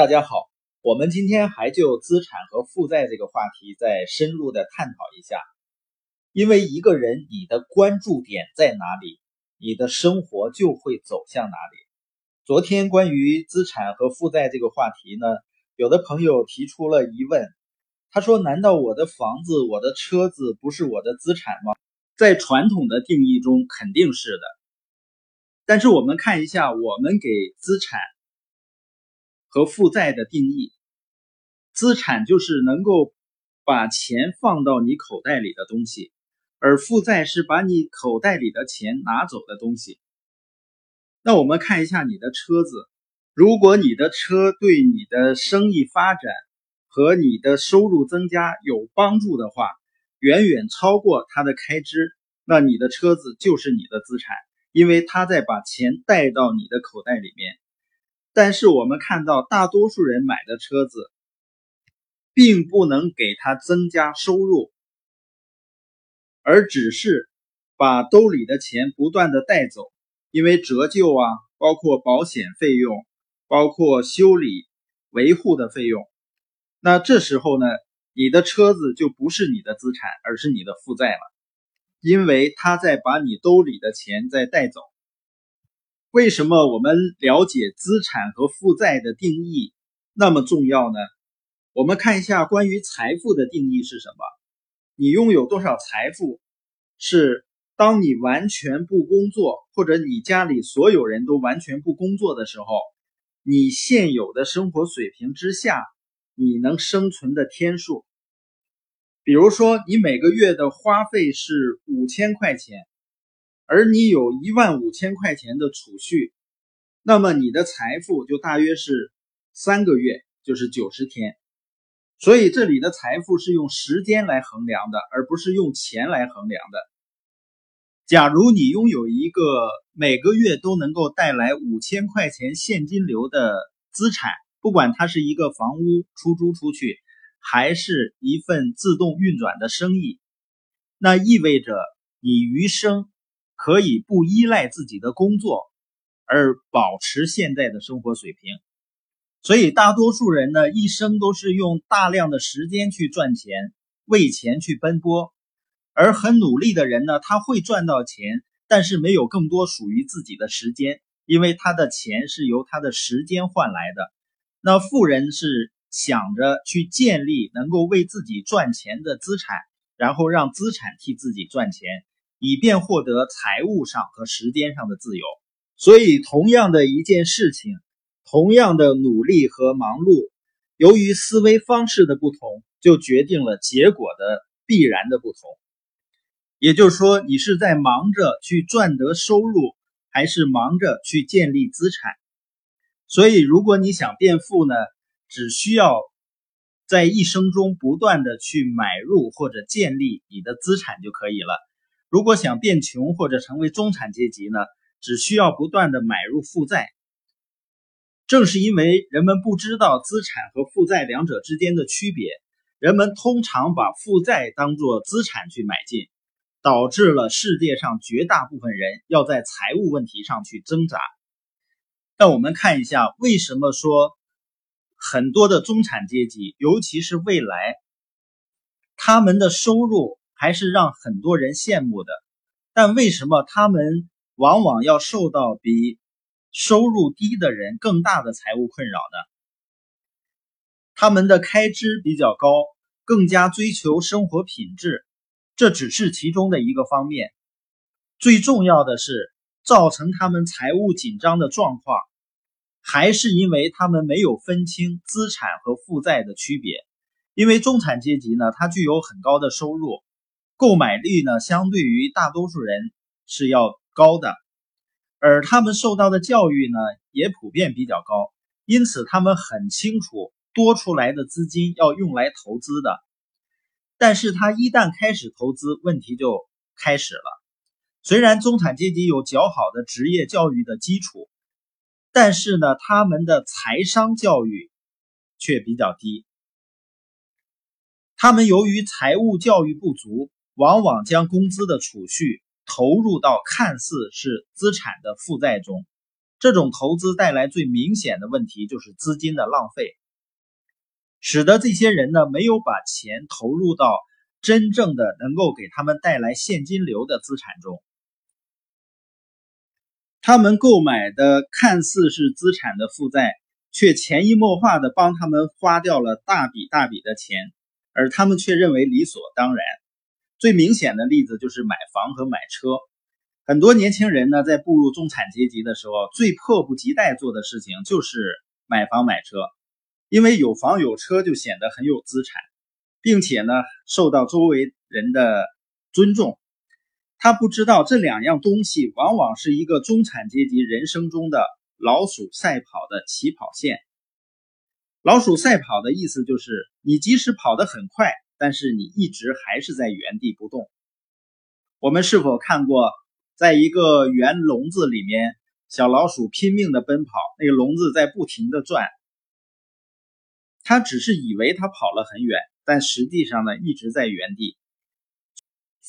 大家好，我们今天还就资产和负债这个话题再深入的探讨一下。因为一个人你的关注点在哪里，你的生活就会走向哪里。昨天关于资产和负债这个话题呢，有的朋友提出了疑问，他说：“难道我的房子、我的车子不是我的资产吗？”在传统的定义中肯定是的，但是我们看一下我们给资产。和负债的定义，资产就是能够把钱放到你口袋里的东西，而负债是把你口袋里的钱拿走的东西。那我们看一下你的车子，如果你的车对你的生意发展和你的收入增加有帮助的话，远远超过它的开支，那你的车子就是你的资产，因为它在把钱带到你的口袋里面。但是我们看到，大多数人买的车子，并不能给他增加收入，而只是把兜里的钱不断的带走，因为折旧啊，包括保险费用，包括修理维护的费用。那这时候呢，你的车子就不是你的资产，而是你的负债了，因为他在把你兜里的钱在带走。为什么我们了解资产和负债的定义那么重要呢？我们看一下关于财富的定义是什么？你拥有多少财富，是当你完全不工作，或者你家里所有人都完全不工作的时候，你现有的生活水平之下，你能生存的天数。比如说，你每个月的花费是五千块钱。而你有一万五千块钱的储蓄，那么你的财富就大约是三个月，就是九十天。所以这里的财富是用时间来衡量的，而不是用钱来衡量的。假如你拥有一个每个月都能够带来五千块钱现金流的资产，不管它是一个房屋出租出去，还是一份自动运转的生意，那意味着你余生。可以不依赖自己的工作而保持现在的生活水平，所以大多数人呢一生都是用大量的时间去赚钱，为钱去奔波，而很努力的人呢他会赚到钱，但是没有更多属于自己的时间，因为他的钱是由他的时间换来的。那富人是想着去建立能够为自己赚钱的资产，然后让资产替自己赚钱。以便获得财务上和时间上的自由，所以同样的一件事情，同样的努力和忙碌，由于思维方式的不同，就决定了结果的必然的不同。也就是说，你是在忙着去赚得收入，还是忙着去建立资产？所以，如果你想变富呢，只需要在一生中不断的去买入或者建立你的资产就可以了。如果想变穷或者成为中产阶级呢，只需要不断的买入负债。正是因为人们不知道资产和负债两者之间的区别，人们通常把负债当作资产去买进，导致了世界上绝大部分人要在财务问题上去挣扎。那我们看一下，为什么说很多的中产阶级，尤其是未来，他们的收入。还是让很多人羡慕的，但为什么他们往往要受到比收入低的人更大的财务困扰呢？他们的开支比较高，更加追求生活品质，这只是其中的一个方面。最重要的是，造成他们财务紧张的状况，还是因为他们没有分清资产和负债的区别。因为中产阶级呢，它具有很高的收入。购买力呢，相对于大多数人是要高的，而他们受到的教育呢，也普遍比较高，因此他们很清楚多出来的资金要用来投资的。但是他一旦开始投资，问题就开始了。虽然中产阶级有较好的职业教育的基础，但是呢，他们的财商教育却比较低。他们由于财务教育不足。往往将工资的储蓄投入到看似是资产的负债中，这种投资带来最明显的问题就是资金的浪费，使得这些人呢没有把钱投入到真正的能够给他们带来现金流的资产中。他们购买的看似是资产的负债，却潜移默化的帮他们花掉了大笔大笔的钱，而他们却认为理所当然。最明显的例子就是买房和买车。很多年轻人呢，在步入中产阶级的时候，最迫不及待做的事情就是买房买车，因为有房有车就显得很有资产，并且呢，受到周围人的尊重。他不知道这两样东西往往是一个中产阶级人生中的老鼠赛跑的起跑线。老鼠赛跑的意思就是，你即使跑得很快，但是你一直还是在原地不动。我们是否看过，在一个圆笼子里面，小老鼠拼命的奔跑，那个笼子在不停的转，它只是以为它跑了很远，但实际上呢，一直在原地。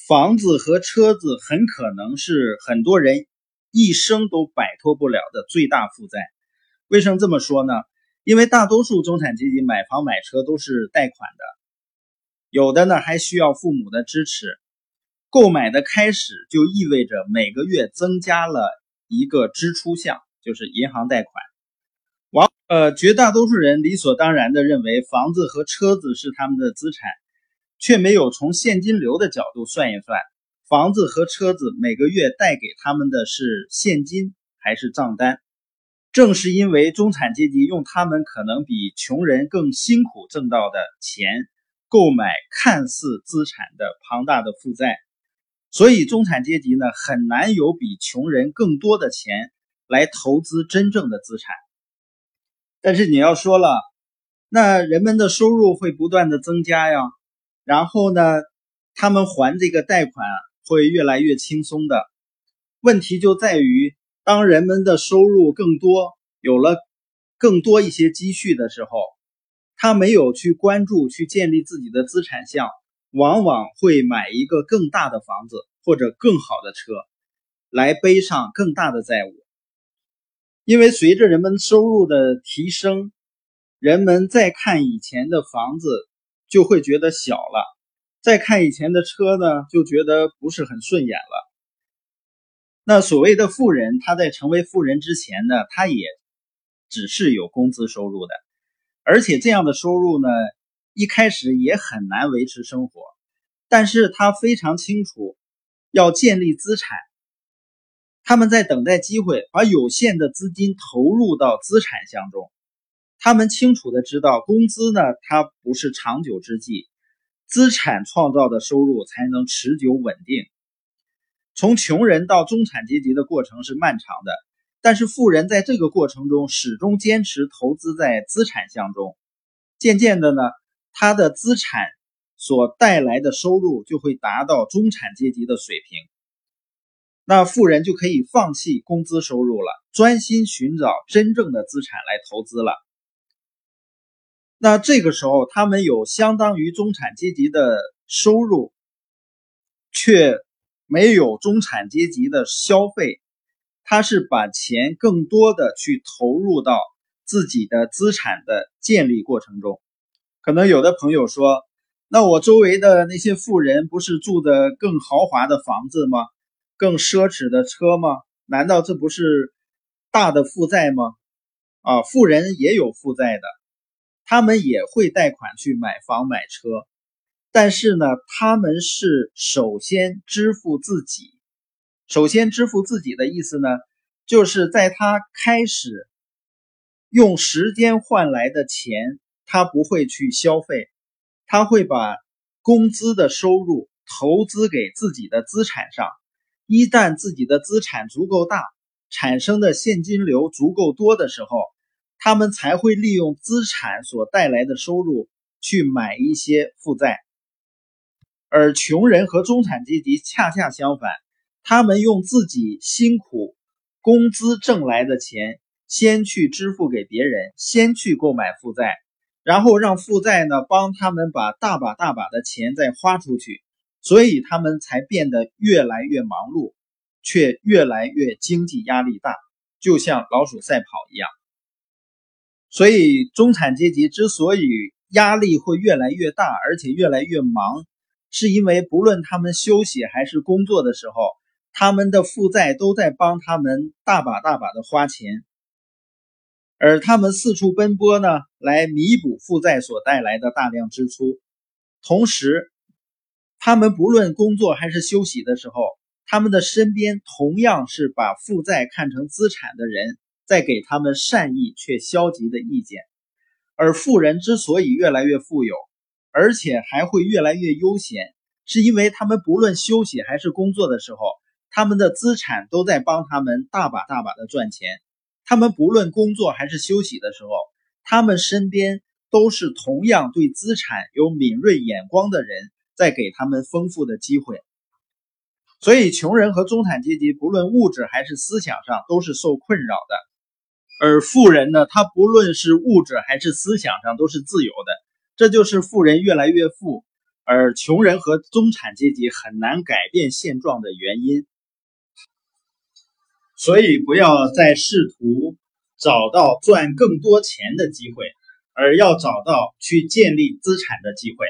房子和车子很可能是很多人一生都摆脱不了的最大负债。为什么这么说呢？因为大多数中产阶级买房买车都是贷款的，有的呢还需要父母的支持。购买的开始就意味着每个月增加了一个支出项，就是银行贷款。往呃，绝大多数人理所当然的认为房子和车子是他们的资产。却没有从现金流的角度算一算，房子和车子每个月带给他们的是现金还是账单？正是因为中产阶级用他们可能比穷人更辛苦挣到的钱购买看似资产的庞大的负债，所以中产阶级呢很难有比穷人更多的钱来投资真正的资产。但是你要说了，那人们的收入会不断的增加呀。然后呢，他们还这个贷款会越来越轻松的。问题就在于，当人们的收入更多，有了更多一些积蓄的时候，他没有去关注、去建立自己的资产项，往往会买一个更大的房子或者更好的车，来背上更大的债务。因为随着人们收入的提升，人们再看以前的房子。就会觉得小了，再看以前的车呢，就觉得不是很顺眼了。那所谓的富人，他在成为富人之前呢，他也只是有工资收入的，而且这样的收入呢，一开始也很难维持生活。但是他非常清楚要建立资产，他们在等待机会，把有限的资金投入到资产项中。他们清楚的知道，工资呢，它不是长久之计，资产创造的收入才能持久稳定。从穷人到中产阶级的过程是漫长的，但是富人在这个过程中始终坚持投资在资产项中，渐渐的呢，他的资产所带来的收入就会达到中产阶级的水平，那富人就可以放弃工资收入了，专心寻找真正的资产来投资了。那这个时候，他们有相当于中产阶级的收入，却没有中产阶级的消费。他是把钱更多的去投入到自己的资产的建立过程中。可能有的朋友说：“那我周围的那些富人不是住的更豪华的房子吗？更奢侈的车吗？难道这不是大的负债吗？”啊，富人也有负债的。他们也会贷款去买房买车，但是呢，他们是首先支付自己。首先支付自己的意思呢，就是在他开始用时间换来的钱，他不会去消费，他会把工资的收入投资给自己的资产上。一旦自己的资产足够大，产生的现金流足够多的时候。他们才会利用资产所带来的收入去买一些负债，而穷人和中产阶级恰恰相反，他们用自己辛苦工资挣来的钱，先去支付给别人，先去购买负债，然后让负债呢帮他们把大把大把的钱再花出去，所以他们才变得越来越忙碌，却越来越经济压力大。就像老鼠赛跑一样。所以，中产阶级之所以压力会越来越大，而且越来越忙，是因为不论他们休息还是工作的时候，他们的负债都在帮他们大把大把的花钱，而他们四处奔波呢，来弥补负债所带来的大量支出。同时，他们不论工作还是休息的时候，他们的身边同样是把负债看成资产的人，在给他们善意却消极的意见。而富人之所以越来越富有，而且还会越来越悠闲，是因为他们不论休息还是工作的时候，他们的资产都在帮他们大把大把的赚钱。他们不论工作还是休息的时候，他们身边。都是同样对资产有敏锐眼光的人，在给他们丰富的机会。所以，穷人和中产阶级不论物质还是思想上都是受困扰的，而富人呢，他不论是物质还是思想上都是自由的。这就是富人越来越富，而穷人和中产阶级很难改变现状的原因。所以，不要再试图找到赚更多钱的机会。而要找到去建立资产的机会。